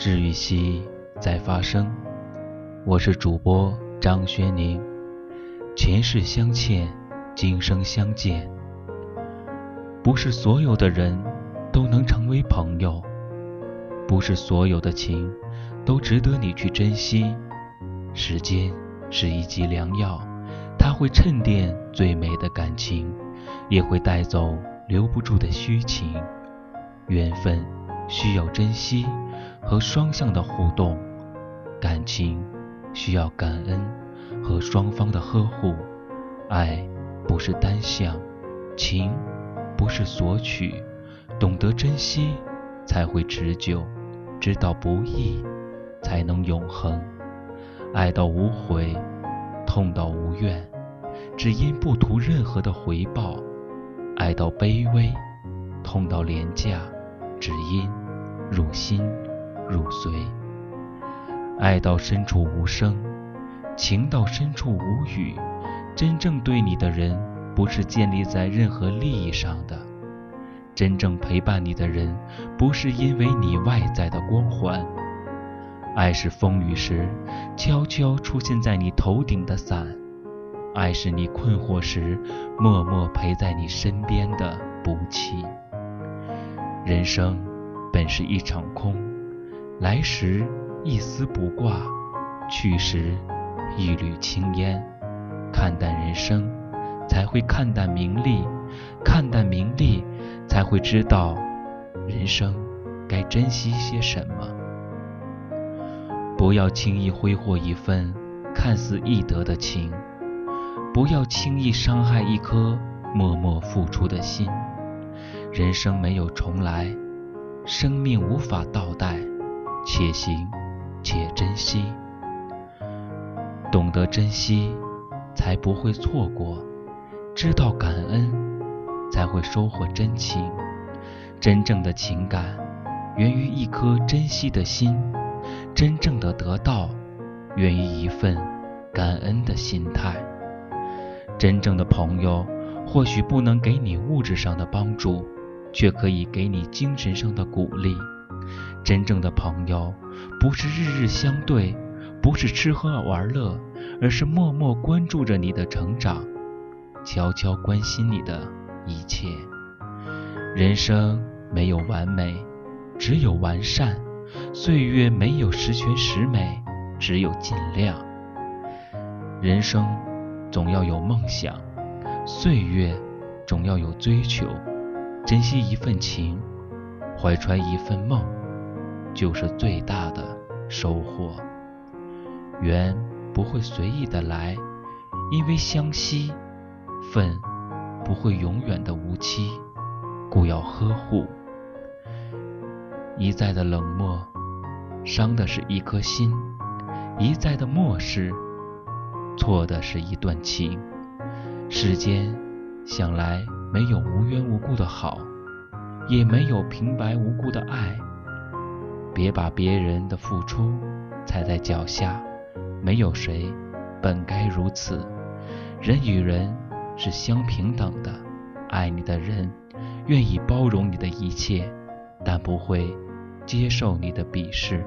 治愈系在发生，我是主播张轩宁。前世相欠，今生相见。不是所有的人都能成为朋友，不是所有的情都值得你去珍惜。时间是一剂良药，它会沉淀最美的感情，也会带走留不住的虚情。缘分需要珍惜和双向的互动，感情需要感恩和双方的呵护。爱不是单向，情不是索取，懂得珍惜才会持久，知道不易才能永恒。爱到无悔，痛到无怨，只因不图任何的回报；爱到卑微，痛到廉价。只因入心入髓，爱到深处无声，情到深处无语。真正对你的人，不是建立在任何利益上的；真正陪伴你的人，不是因为你外在的光环。爱是风雨时悄悄出现在你头顶的伞，爱是你困惑时默默陪在你身边的不弃。人生本是一场空，来时一丝不挂，去时一缕青烟。看淡人生，才会看淡名利；看淡名利，才会知道人生该珍惜些什么。不要轻易挥霍一份看似易得的情，不要轻易伤害一颗默默付出的心。人生没有重来，生命无法倒带，且行且珍惜。懂得珍惜，才不会错过；知道感恩，才会收获真情。真正的情感，源于一颗珍惜的心；真正的得到，源于一份感恩的心态。真正的朋友，或许不能给你物质上的帮助。却可以给你精神上的鼓励。真正的朋友，不是日日相对，不是吃喝玩乐，而是默默关注着你的成长，悄悄关心你的一切。人生没有完美，只有完善；岁月没有十全十美，只有尽量。人生总要有梦想，岁月总要有追求。珍惜一份情，怀揣一份梦，就是最大的收获。缘不会随意的来，因为相惜；份不会永远的无期，故要呵护。一再的冷漠，伤的是一颗心；一再的漠视，错的是一段情。世间想来。没有无缘无故的好，也没有平白无故的爱。别把别人的付出踩在脚下，没有谁本该如此。人与人是相平等的，爱你的人愿意包容你的一切，但不会接受你的鄙视。